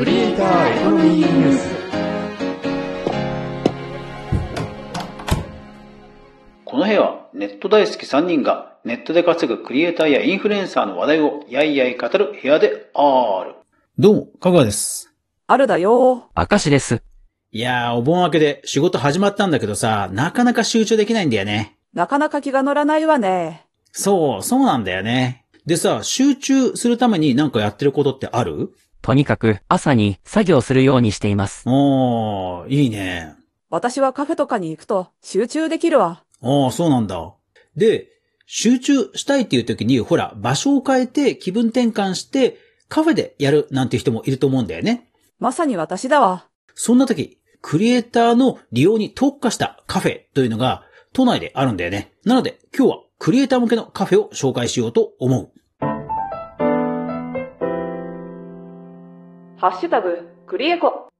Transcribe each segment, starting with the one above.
クリエイターエコノミーニュースこの部屋はネット大好き3人がネットで稼ぐクリエイターやインフルエンサーの話題をやいやい語る部屋である。どうも、かぐわです。あるだよ。明石です。いやー、お盆明けで仕事始まったんだけどさ、なかなか集中できないんだよね。なかなか気が乗らないわね。そう、そうなんだよね。でさ、集中するためになんかやってることってある？とにかく朝に作業するようにしています。おー、いいね。私はカフェとかに行くと集中できるわ。ああ、そうなんだ。で、集中したいっていう時に、ほら、場所を変えて気分転換して、カフェでやるなんて人もいると思うんだよね。まさに私だわ。そんな時、クリエイターの利用に特化したカフェというのが都内であるんだよね。なので、今日はクリエイター向けのカフェを紹介しようと思う。ハッシュタグ、クリエコ。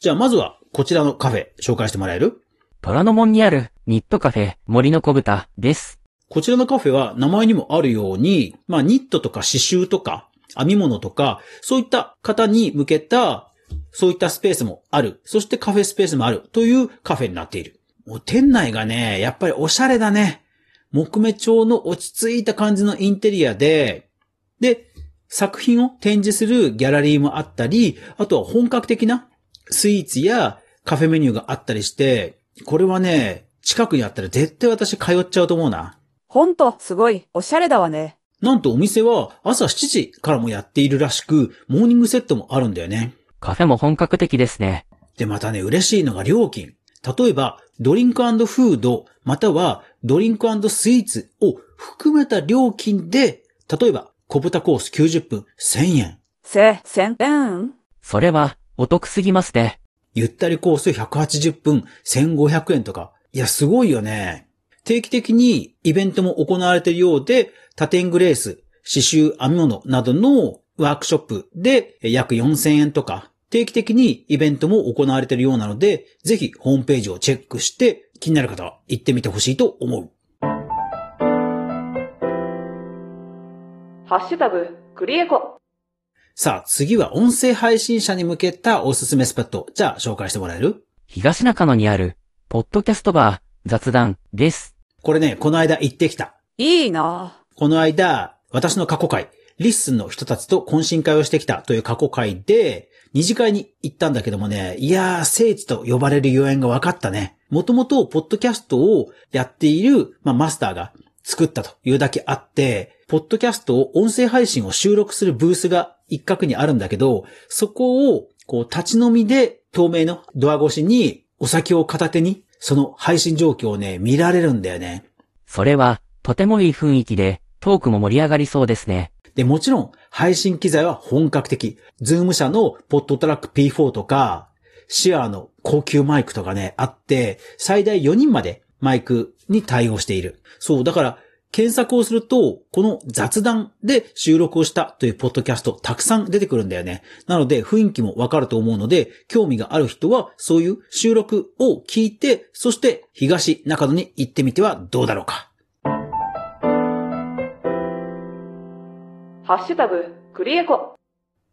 じゃあまずはこちらのカフェ紹介してもらえる？虎ノ門にあるニットカフェ森の小豚です。こちらのカフェは名前にもあるように、まあニットとか刺繍とか編み物とか、そういった方に向けた、そういったスペースもある。そしてカフェスペースもあるというカフェになっている。もう店内がね、やっぱりおしゃれだね。木目調の落ち着いた感じのインテリアで、で、作品を展示するギャラリーもあったり、あとは本格的なスイーツやカフェメニューがあったりして、これはね、近くにあったら絶対私通っちゃうと思うな。ほんと、すごい、おしゃれだわね。なんとお店は朝7時からもやっているらしく、モーニングセットもあるんだよね。カフェも本格的ですね。で、またね、嬉しいのが料金。例えば、ドリンクフード、またはドリンクスイーツを含めた料金で、例えば、小豚コース90分1000円。せ、千円それはお得すぎますね。ゆったりコース180分1500円とか。いや、すごいよね。定期的にイベントも行われているようで、タテングレース、刺繍、編み物などのワークショップで約4000円とか、定期的にイベントも行われているようなので、ぜひホームページをチェックして気になる方は行ってみてほしいと思う。ハッシュタグ、クリエコ。さあ、次は音声配信者に向けたおすすめスポット。じゃあ、紹介してもらえる？東中野にあるポッドキャストバー雑談です。これね、この間行ってきた。いいなこの間、私の過去回、 LISTEN の人たちと懇親会をしてきたという過去回で、二次会に行ったんだけどもね、いやー、聖地と呼ばれるゆえんが分かったね。もともと、ポッドキャストをやっている、まあ、マスターが作ったというだけあって、ポッドキャストを音声配信を収録するブースが一角にあるんだけど、そこを、こう、立ち飲みで透明のドア越しにお酒を片手に、その配信状況をね、見られるんだよね。それはとてもいい雰囲気でトークも盛り上がりそうですね。で、もちろん、配信機材は本格的。 ZOOM 社のポッドトラック P4 とか、 SHURE の高級マイクとかね、あって、最大4人までマイクに対応している。そう、だから、検索をすると、この雑談で収録をしたというポッドキャストたくさん出てくるんだよね。なので雰囲気もわかると思うので、興味がある人はそういう収録を聞いて、そして東中野に行ってみてはどうだろうか。ハッシュタグ、クリエコ。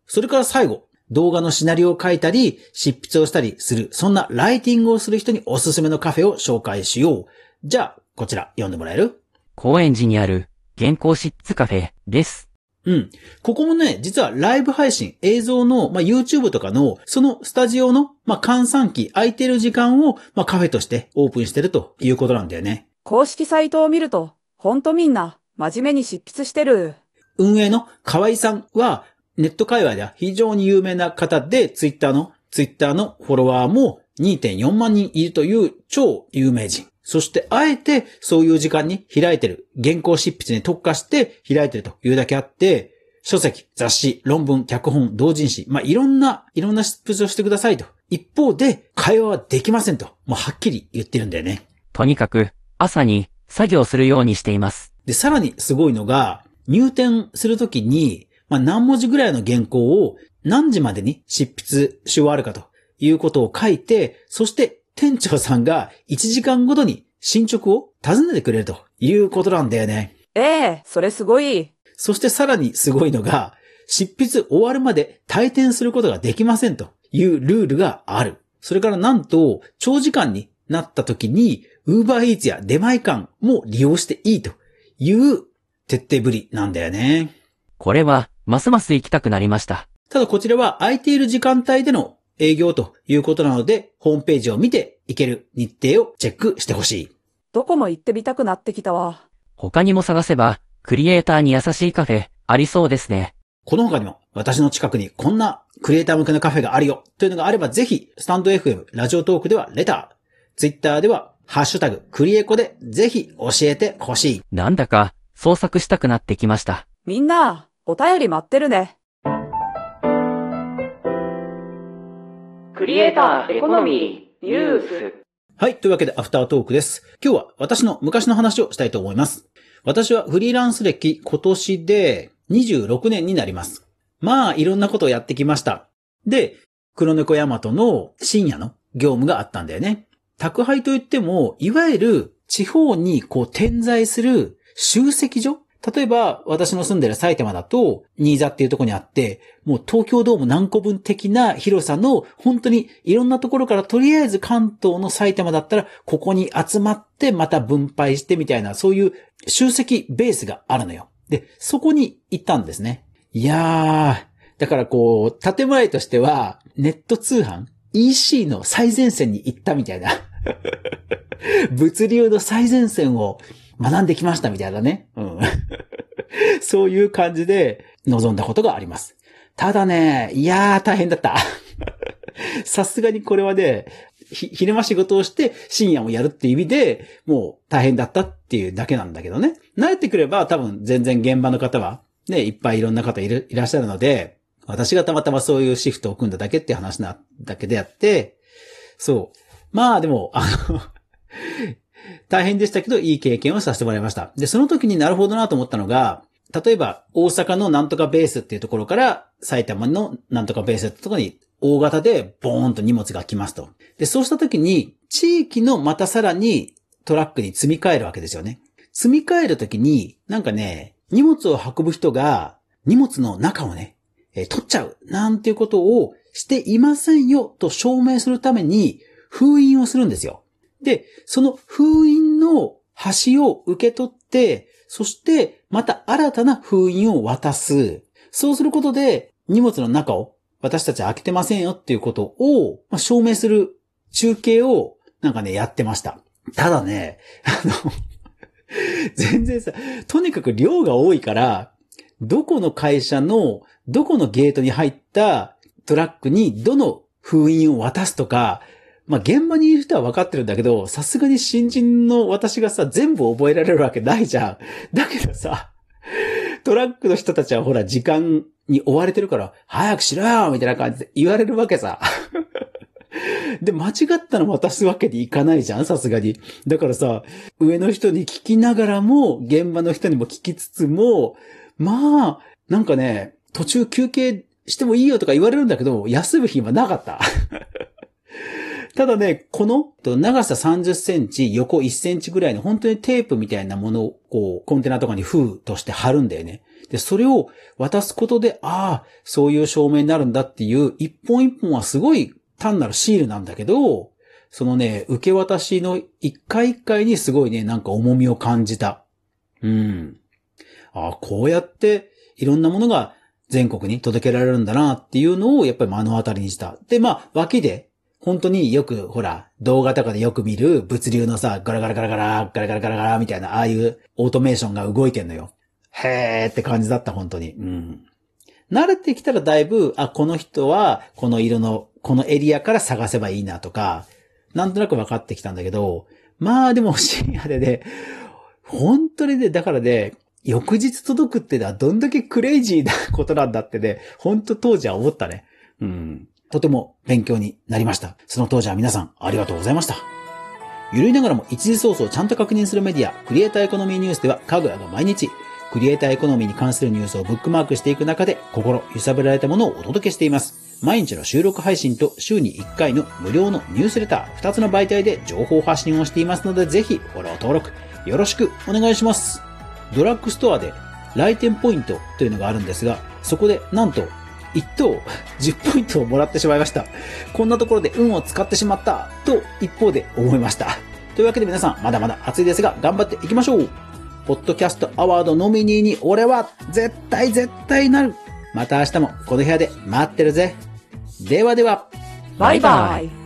それから最後、動画のシナリオを書いたり、執筆をしたりする、そんなライティングをする人におすすめのカフェを紹介しよう。じゃあ、こちら読んでもらえる？高円寺にある原稿執筆カフェです。うん。ここもね、実はライブ配信、映像の、まあ、YouTube とかの、そのスタジオの、まあ、換算期、空いてる時間を、まあ、カフェとしてオープンしてるということなんだよね。公式サイトを見ると、ほんとみんな、真面目に執筆してる。運営の河合さんは、ネット界隈では非常に有名な方で、ツイッターの、ツイッターのフォロワーも2.4万人いるという超有名人。そして、あえてそういう時間に開いてる、原稿執筆に特化して開いてるというだけあって、書籍、雑誌、論文、脚本、同人誌、まあ、いろんな、いろんな執筆をしてくださいと。一方で、会話はできませんと。もうはっきり言ってるんだよね。とにかく朝に作業するようにしています。で、さらにすごいのが、入店するときに、まあ、何文字ぐらいの原稿を何時までに執筆し終わるかということを書いて、そして店長さんが1時間ごとに進捗を尋ねてくれるということなんだよね。ええそれすごい。そしてさらにすごいのが、執筆終わるまで退店することができませんというルールがある。それからなんと、長時間になった時に、ウーバーイーツや出前館も利用していいという徹底ぶりなんだよね。これは、ますます行きたくなりました。ただこちらは空いている時間帯での営業ということなので、ホームページを見て行ける日程をチェックしてほしい。どこも行ってみたくなってきたわ。他にも探せば、クリエイターに優しいカフェ、ありそうですね。この他にも私の近くにこんなクリエイター向けのカフェがあるよというのがあればぜひ、スタンド FM、ラジオトークではレター、ツイッターではハッシュタグクリエコでぜひ教えてほしい。なんだか、創作したくなってきました。みんな、お便り待ってるね。クリエイターエコノミーニュース。はい。というわけで、アフタートークです。今日は私の昔の話をしたいと思います。私はフリーランス歴今年で26年になります。まあ、いろんなことをやってきました。で、黒猫ヤマトの深夜の業務があったんだよね。宅配といっても、いわゆる地方にこう点在する集積所例えば、私の住んでる埼玉だと、新座っていうところにあって、もう東京ドーム何個分的な広さの、本当にいろんなところからとりあえず関東の埼玉だったら、ここに集まってまた分配してみたいな、そういう集積ベースがあるのよ。で、そこに行ったんですね。いやー、だからこう、建前としては、ネット通販 ?EC の最前線に行ったみたいな。物流の最前線を学んできましたみたいなね。うん。そういう感じで臨んだことがあります。ただね、いやー大変だった。さすがにこれはね、昼間仕事をして深夜もやるっていう意味で、もう大変だったっていうだけなんだけどね。慣れてくれば多分全然現場の方は、ね、いっぱいいろんな方いるいらっしゃるので、私がたまたまそういうシフトを組んだだけって話なだけであって、そう。まあでも、あの、大変でしたけど、いい経験をさせてもらいました。で、その時になるほどなと思ったのが、例えば、大阪のなんとかベースっていうところから、埼玉のなんとかベースってところに、大型でボーンと荷物が来ますと。で、そうした時に、地域のまたさらにトラックに積み替えるわけですよね。積み替える時に、なんかね、荷物を運ぶ人が、荷物の中をね、えー取っちゃう、なんていうことをしていませんよと証明するために、封印をするんですよ。で、その封印の端を受け取って、そしてまた新たな封印を渡す。そうすることで荷物の中を私たちは開けてませんよっていうことをま証明する中継をなんかね、やってました。ただね、あの、全然さ、とにかく量が多いから、どこの会社のどこのゲートに入ったトラックにどの封印を渡すとか、まあ、現場にいる人は分かってるんだけど、さすがに新人の私がさ、全部覚えられるわけないじゃん。だけどさ、トラックの人たちはほら、時間に追われてるから、早くしろよみたいな感じで言われるわけさ。で、間違ったの渡すわけにいかないじゃんさすがに。だからさ、上の人に聞きながらも、現場の人にも聞きつつも、まあ、なんかね、途中休憩してもいいよとか言われるんだけど、休む暇なかった。ただね、この長さ30センチ、横1センチぐらいの本当にテープみたいなものをこうコンテナとかに封として貼るんだよね。で、それを渡すことで、ああ、そういう証明になるんだっていう一本一本はすごい単なるシールなんだけど、そのね、受け渡しの一回一回にすごいね、なんか重みを感じた。うん。ああ、こうやっていろんなものが全国に届けられるんだなっていうのをやっぱり目の当たりにした。で、まあ、脇で、本当によく、ほら、動画とかでよく見る物流のさ、ガラガラガラガラ、ガラガラガラガラみたいな、ああいうオートメーションが動いてんのよ。へーって感じだった、本当に。うん。慣れてきたらだいぶ、あ、この人は、この色の、このエリアから探せばいいなとか、なんとなく分かってきたんだけど、まあでも深夜でね、本当にね、だからね、翌日届くってのはどんだけクレイジーなことなんだってね、本当当時は思ったね。うん。とても勉強になりました。その当時は皆さんありがとうございました。ゆるいながらも一時ソースをちゃんと確認するメディア、クリエイターエコノミーニュースでは、かぐやが毎日、クリエイターエコノミーに関するニュースをブックマークしていく中で、心揺さぶられたものをお届けしています。毎日の収録配信と週に1回の無料のニュースレター、2つの媒体で情報発信をしていますので、ぜひフォロー登録よろしくお願いします。ドラッグストアで来店ポイントというのがあるんですが、そこで、なんと、1等10ポイントをもらってしまいました。こんなところで運を使ってしまった、と一方で思いました。というわけで皆さん、まだまだ暑いですが、頑張っていきましょうポッドキャストアワードノミニーに俺は絶対絶対なるまた明日もこの部屋で待ってるぜではではバイバイ。